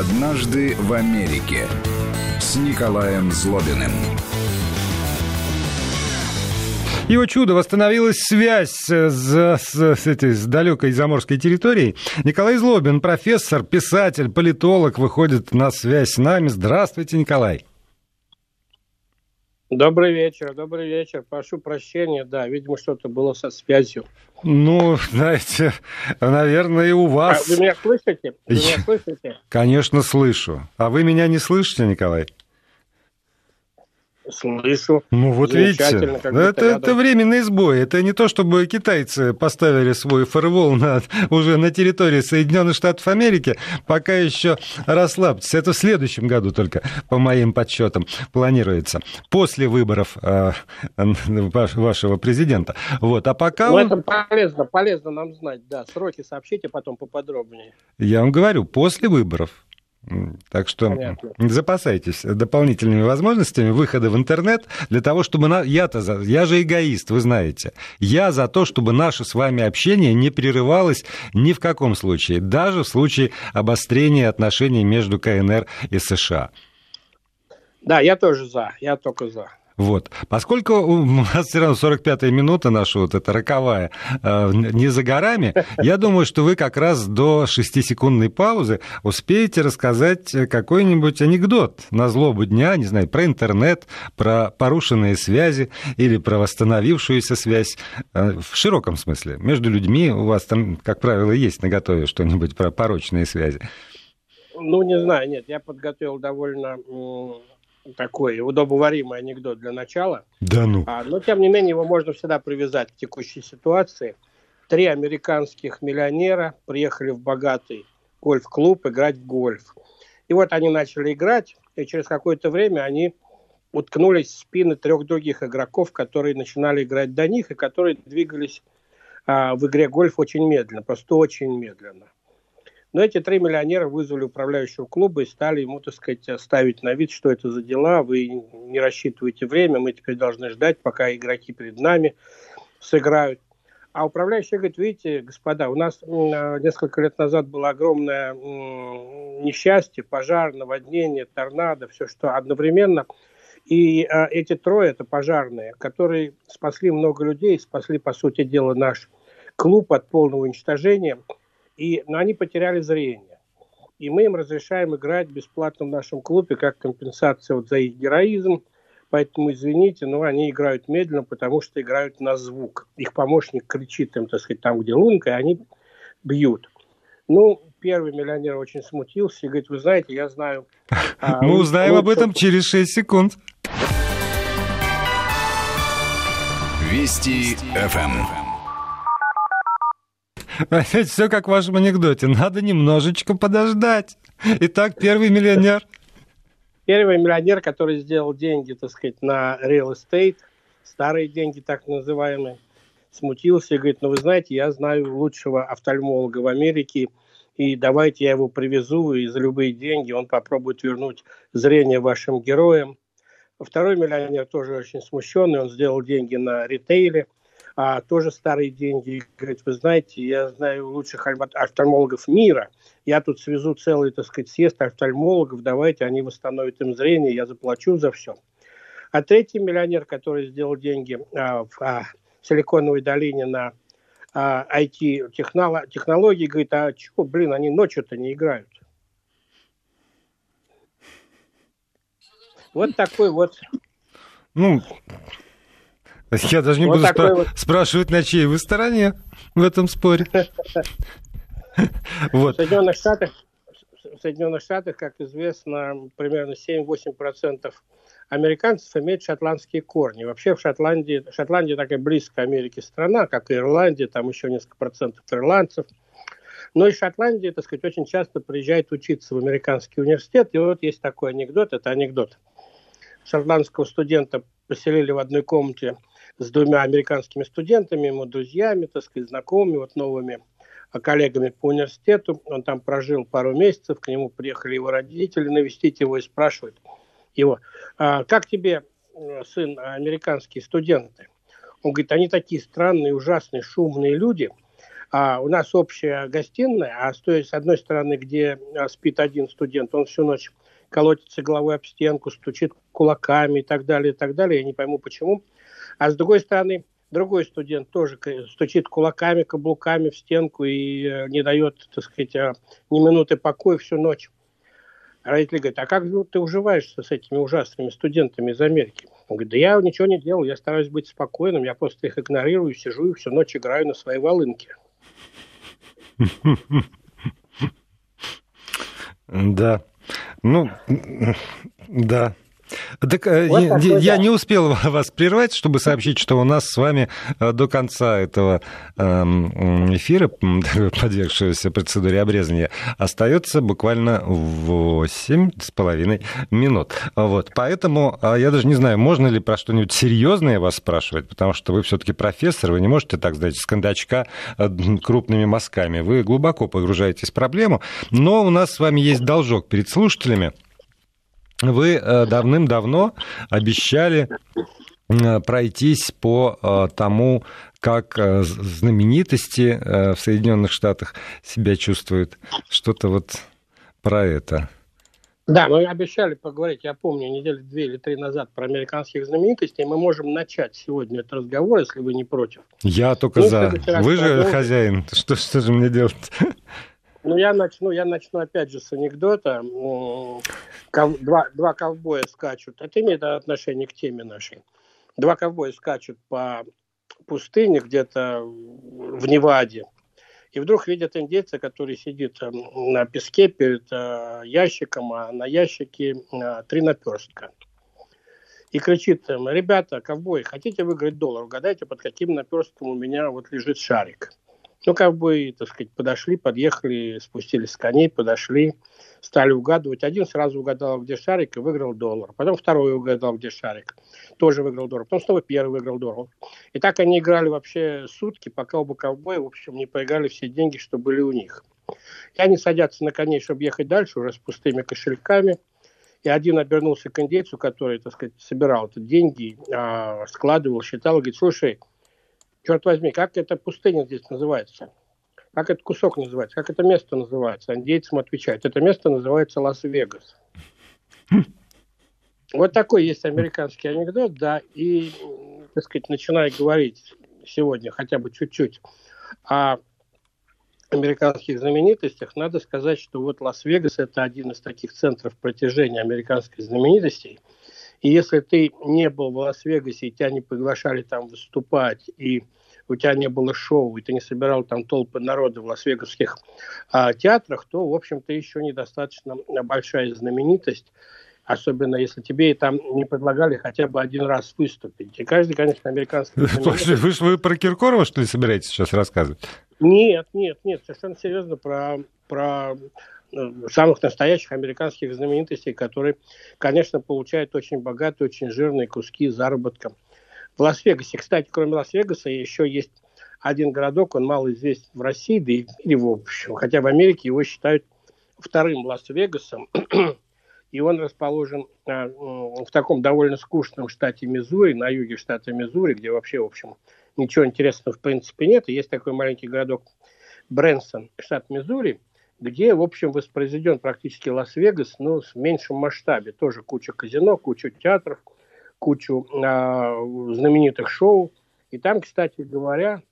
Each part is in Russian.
«Однажды в Америке» с Николаем Злобиным. Его чудо восстановилась связь с, с, с, этой, с далекой заморской территорией. Николай Злобин, профессор, писатель, политолог, выходит на связь с нами. Здравствуйте, Николай. Добрый вечер, добрый вечер. Прошу прощения, да, видимо, что-то было со связью. Ну, знаете, наверное, и у вас. А, вы меня слышите? Вы меня слышите? Конечно, слышу. А вы меня не слышите, Николай? Слышу. Ну вот видите, это, это временный сбой. Это не то, чтобы китайцы поставили свой фаервол на, уже на территории Соединенных Штатов Америки. Пока еще расслабьтесь. Это в следующем году только, по моим подсчетам, планируется. После выборов э, вашего президента. Вот, а пока... Ну, это полезно, полезно нам знать, да. Сроки сообщите потом поподробнее. Я вам говорю, после выборов. Так что Понятно. запасайтесь дополнительными возможностями выхода в интернет для того, чтобы... На... Я-то за... Я же эгоист, вы знаете. Я за то, чтобы наше с вами общение не прерывалось ни в каком случае, даже в случае обострения отношений между КНР и США. Да, я тоже за, я только за. Вот. Поскольку у нас все равно 45-я минута наша, вот эта роковая, э, не за горами, я думаю, что вы как раз до 6-секундной паузы успеете рассказать какой-нибудь анекдот на злобу дня, не знаю, про интернет, про порушенные связи или про восстановившуюся связь э, в широком смысле. Между людьми у вас там, как правило, есть на готове что-нибудь про порочные связи. Ну, не знаю, нет, я подготовил довольно такой удобоваримый анекдот для начала. Да ну. А, но, тем не менее, его можно всегда привязать к текущей ситуации. Три американских миллионера приехали в богатый гольф-клуб играть в гольф. И вот они начали играть, и через какое-то время они уткнулись в спины трех других игроков, которые начинали играть до них и которые двигались а, в игре гольф очень медленно, просто очень медленно. Но эти три миллионера вызвали управляющего клуба и стали ему, так сказать, ставить на вид, что это за дела, вы не рассчитываете время, мы теперь должны ждать, пока игроки перед нами сыграют. А управляющий говорит, видите, господа, у нас несколько лет назад было огромное несчастье, пожар, наводнение, торнадо, все что одновременно. И а, эти трое, это пожарные, которые спасли много людей, спасли, по сути дела, наш клуб от полного уничтожения – и, но они потеряли зрение. И мы им разрешаем играть бесплатно в нашем клубе как компенсация вот за их героизм. Поэтому, извините, но они играют медленно, потому что играют на звук. Их помощник кричит им, так сказать, там, где лунка, и они бьют. Ну, первый миллионер очень смутился и говорит, вы знаете, я знаю... А, Мы узнаем об этом через 6 секунд. Вести ФМ. Опять все как в вашем анекдоте. Надо немножечко подождать. Итак, первый миллионер. Первый миллионер, который сделал деньги, так сказать, на real estate, старые деньги так называемые, смутился и говорит, ну вы знаете, я знаю лучшего офтальмолога в Америке, и давайте я его привезу, и за любые деньги он попробует вернуть зрение вашим героям. Второй миллионер тоже очень смущенный, он сделал деньги на ритейле – а, тоже старые деньги. Говорит, вы знаете, я знаю лучших офтальмологов мира. Я тут свезу целый, так сказать, съезд офтальмологов. Давайте, они восстановят им зрение, я заплачу за все. А третий миллионер, который сделал деньги а, в а, Силиконовой долине на а, IT-технологии, говорит, а чего, блин, они ночью-то не играют. Вот такой вот ну, я даже не вот буду спра- вот... спрашивать, на чьей вы стороне в этом споре. В Соединенных Штатах, в Соединенных Штатах, как известно, примерно 7-8% американцев имеют шотландские корни. Вообще в Шотландии, Шотландия такая близкая Америке страна, как и Ирландия, там еще несколько процентов ирландцев. Но из Шотландии, так сказать, очень часто приезжает учиться в американский университет. И вот есть такой анекдот, это анекдот. Шотландского студента поселили в одной комнате с двумя американскими студентами, ему друзьями, так сказать, знакомыми, вот новыми коллегами по университету. Он там прожил пару месяцев, к нему приехали его родители навестить его и спрашивают его, а, как тебе, э, сын, американские студенты? Он говорит, они такие странные, ужасные, шумные люди. А у нас общая гостиная, а стоя с одной стороны, где а, спит один студент, он всю ночь колотится головой об стенку, стучит кулаками и так далее, и так далее. Я не пойму, почему. А с другой стороны, другой студент тоже стучит кулаками, каблуками в стенку и э, не дает, так сказать, а, ни минуты покоя всю ночь. Родители говорят, а как ты уживаешься с этими ужасными студентами из Америки? Он говорит, да я ничего не делал, я стараюсь быть спокойным, я просто их игнорирую, сижу и всю ночь играю на своей волынке. Да. Ну, да. Так э, вот я, такой, я да. не успел вас прервать, чтобы сообщить, что у нас с вами э, до конца этого эм, эфира, подвергшегося процедуре обрезания, остается буквально 8 с половиной минут. Вот. Поэтому а, я даже не знаю, можно ли про что-нибудь серьезное вас спрашивать, потому что вы все-таки профессор, вы не можете так, знаете, с кондачка э, крупными мазками. Вы глубоко погружаетесь в проблему, но у нас с вами есть должок перед слушателями. Вы э, давным-давно обещали э, пройтись по э, тому, как знаменитости в Соединенных Штатах себя чувствуют. Что-то вот про это. Да, мы обещали поговорить, я помню, недели две или три назад про американских знаменитостей. Мы можем начать сегодня этот разговор, если вы не против. Я только ну, за. Вы же хозяин. Что, что же мне делать? Ну, я начну, я начну опять же с анекдота. Ков, два, два ковбоя скачут. Это имеет отношение к теме нашей. Два ковбоя скачут по пустыне где-то в Неваде. И вдруг видят индейца, который сидит на песке перед э, ящиком, а на ящике э, три наперстка. И кричит им, ребята, ковбои, хотите выиграть доллар? Угадайте, под каким наперстком у меня вот лежит шарик. Ну, как бы, так сказать, подошли, подъехали, спустились с коней, подошли, стали угадывать. Один сразу угадал, где шарик, и выиграл доллар. Потом второй угадал, где шарик, тоже выиграл доллар. Потом снова первый выиграл доллар. И так они играли вообще сутки, пока оба ковбоя, в общем, не проиграли все деньги, что были у них. И они садятся на коней, чтобы ехать дальше, уже с пустыми кошельками. И один обернулся к индейцу, который, так сказать, собирал эти деньги, а, складывал, считал, говорит, слушай, черт возьми, как эта пустыня здесь называется? Как этот кусок называется? Как это место называется? Индейцам отвечают. Это место называется Лас-Вегас. Вот такой есть американский анекдот, да, и, так сказать, начиная говорить сегодня хотя бы чуть-чуть о американских знаменитостях, надо сказать, что вот Лас-Вегас – это один из таких центров протяжения американской знаменитостей – и если ты не был в Лас-Вегасе, и тебя не приглашали там выступать, и у тебя не было шоу, и ты не собирал там толпы народа в лас-вегасских а, театрах, то, в общем, ты еще недостаточно большая знаменитость, особенно если тебе там не предлагали хотя бы один раз выступить. И каждый, конечно, американский... Вы, вы про Киркорова, что ли, собираетесь сейчас рассказывать? Нет, нет, нет, совершенно серьезно про, про самых настоящих американских знаменитостей, которые, конечно, получают очень богатые, очень жирные куски заработка. В Лас-Вегасе, кстати, кроме Лас-Вегаса, еще есть один городок, он мало известен в России, да и в в общем. Хотя в Америке его считают вторым Лас-Вегасом. И он расположен а, в таком довольно скучном штате Мизури, на юге штата Мизури, где вообще, в общем, ничего интересного в принципе нет. И есть такой маленький городок Брэнсон, штат Мизури – где, в общем, воспроизведен практически Лас-Вегас, но в меньшем масштабе. Тоже куча казино, куча театров, кучу э, знаменитых шоу. И там, кстати говоря,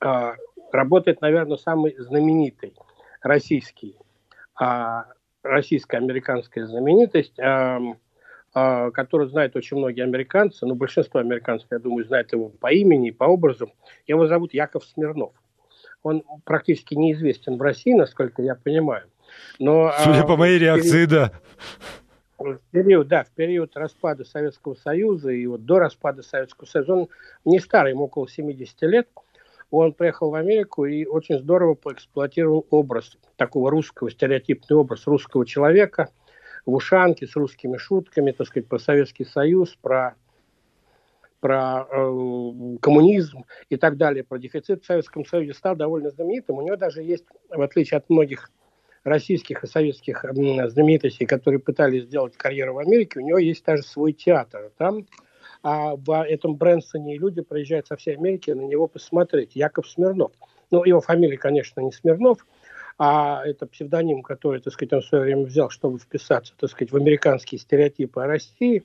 э, работает, наверное, самый знаменитый российский, э, российско-американская знаменитость, э, э, которую знают очень многие американцы, но большинство американцев, я думаю, знают его по имени и по образу. Его зовут Яков Смирнов он практически неизвестен в России, насколько я понимаю. Но, Судя а, по моей реакции, период, да. В период, да, в период распада Советского Союза и вот до распада Советского Союза, он не старый, ему около 70 лет, он приехал в Америку и очень здорово поэксплуатировал образ такого русского, стереотипный образ русского человека в ушанке с русскими шутками, так сказать, про Советский Союз, про про э, коммунизм и так далее, про дефицит в Советском Союзе, стал довольно знаменитым. У него даже есть, в отличие от многих российских и советских знаменитостей, которые пытались сделать карьеру в Америке, у него есть даже свой театр. Там а в этом Брэнсоне люди приезжают со всей Америки на него посмотреть. Яков Смирнов. Ну, его фамилия, конечно, не Смирнов, а это псевдоним, который, так сказать, он в свое время взял, чтобы вписаться, так сказать, в американские стереотипы о России.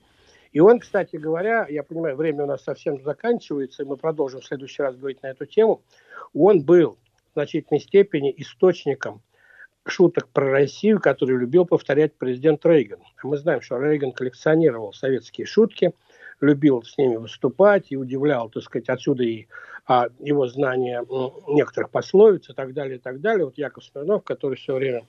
И он, кстати говоря, я понимаю, время у нас совсем заканчивается, и мы продолжим в следующий раз говорить на эту тему, он был в значительной степени источником шуток про Россию, которые любил повторять президент Рейган. Мы знаем, что Рейган коллекционировал советские шутки, любил с ними выступать и удивлял, так сказать, отсюда и а, его знание некоторых пословиц и так далее, и так далее. Вот Яков Смирнов, который все время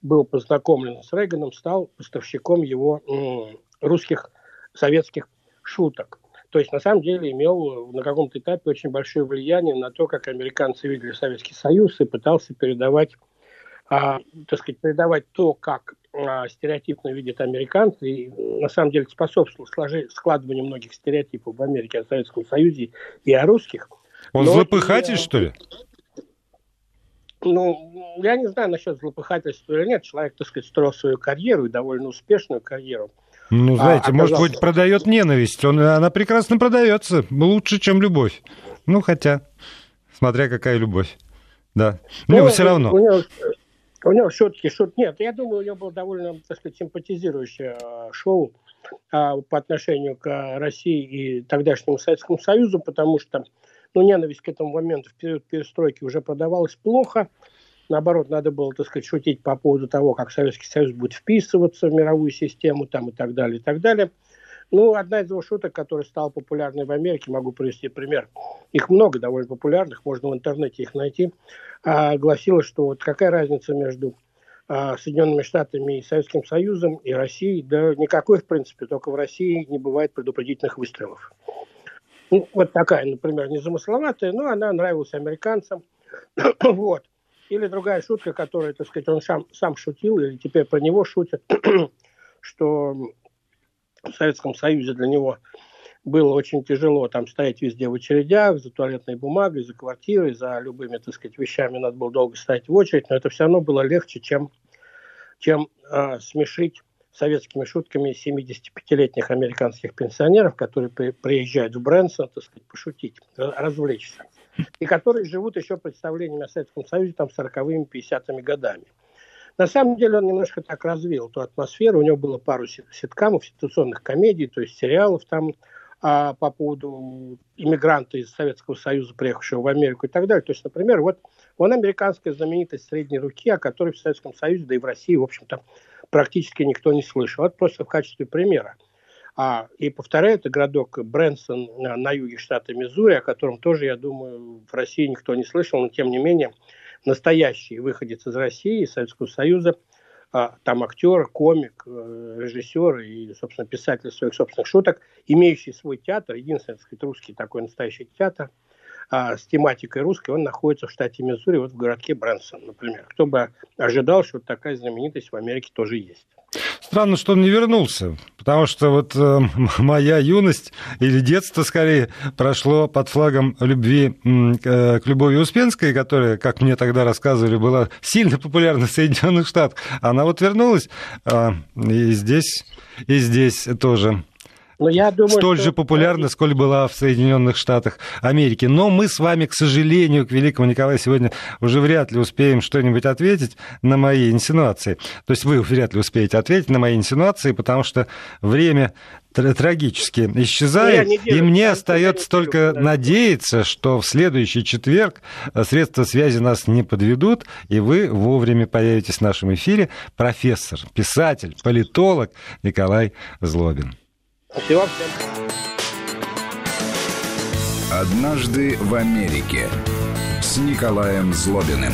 был познакомлен с Рейганом, стал поставщиком его м, русских советских шуток. То есть, на самом деле, имел на каком-то этапе очень большое влияние на то, как американцы видели Советский Союз и пытался передавать а, так сказать, передавать то, как а, стереотипно видят американцы, и на самом деле способствовал складыванию многих стереотипов в Америке о Советском Союзе и о русских. Он Но злопыхатель, и, что ли? Ну, я не знаю насчет злопыхательства или нет. Человек, так сказать, строил свою карьеру и довольно успешную карьеру. Ну, знаете, а, может быть, продает ненависть. Он, она прекрасно продается. Лучше, чем любовь. Ну, хотя, смотря какая любовь. Да. Ну, Но все равно. У него, у него шутки, шут нет. Я думаю, у него было довольно, так сказать, симпатизирующее а, шоу а, по отношению к России и тогдашнему Советскому Союзу, потому что ну, ненависть к этому моменту в период перестройки уже продавалась плохо. Наоборот, надо было, так сказать, шутить по поводу того, как Советский Союз будет вписываться в мировую систему там, и так далее, и так далее. Ну, одна из его шуток, которая стала популярной в Америке, могу привести пример. Их много довольно популярных, можно в интернете их найти. А, гласила, что вот какая разница между а, Соединенными Штатами и Советским Союзом и Россией? Да никакой, в принципе, только в России не бывает предупредительных выстрелов. Ну, вот такая, например, незамысловатая, но она нравилась американцам. вот. Или другая шутка, которая, так сказать, он сам, сам шутил, или теперь про него шутят, что в Советском Союзе для него было очень тяжело там стоять везде в очередях, за туалетной бумагой, за квартирой, за любыми, так сказать, вещами надо было долго стоять в очередь, но это все равно было легче, чем, чем э, смешить советскими шутками 75-летних американских пенсионеров, которые при, приезжают в Брэнсон, так сказать, пошутить, развлечься, и которые живут еще представлениями о Советском Союзе там 40-ми, 50-ми годами. На самом деле он немножко так развил эту атмосферу. У него было пару ситкамов, ситуационных комедий, то есть сериалов там а, по поводу иммигранта из Советского Союза, приехавшего в Америку и так далее. То есть, например, вот он американская знаменитость средней руки, о которой в Советском Союзе, да и в России, в общем-то, практически никто не слышал. Вот просто в качестве примера. А, и повторяю, это городок Брэнсон на, на юге штата Миссури, о котором тоже, я думаю, в России никто не слышал, но тем не менее настоящий выходец из России, из Советского Союза, а, там актер, комик, э, режиссер и, собственно, писатель своих собственных шуток, имеющий свой театр, единственный, так сказать, русский такой настоящий театр, а, с тематикой русской, он находится в штате Миссури, вот в городке Брэнсон, например. Кто бы ожидал, что вот такая знаменитость в Америке тоже есть. Странно, что он не вернулся, потому что вот э, моя юность или детство, скорее, прошло под флагом любви э, к Любови Успенской, которая, как мне тогда рассказывали, была сильно популярна в Соединенных Штатах. Она вот вернулась, э, и здесь, и здесь тоже но я думаю, столь что... же популярна, сколь была в Соединенных Штатах Америки. Но мы с вами, к сожалению, к великому Николаю сегодня уже вряд ли успеем что-нибудь ответить на мои инсинуации. То есть вы вряд ли успеете ответить на мои инсинуации, потому что время трагически исчезает, и мне остается только надеяться, что в следующий четверг средства связи нас не подведут, и вы вовремя появитесь в нашем эфире. Профессор, писатель, политолог Николай Злобин. Спасибо всем. Однажды в Америке с Николаем Злобиным.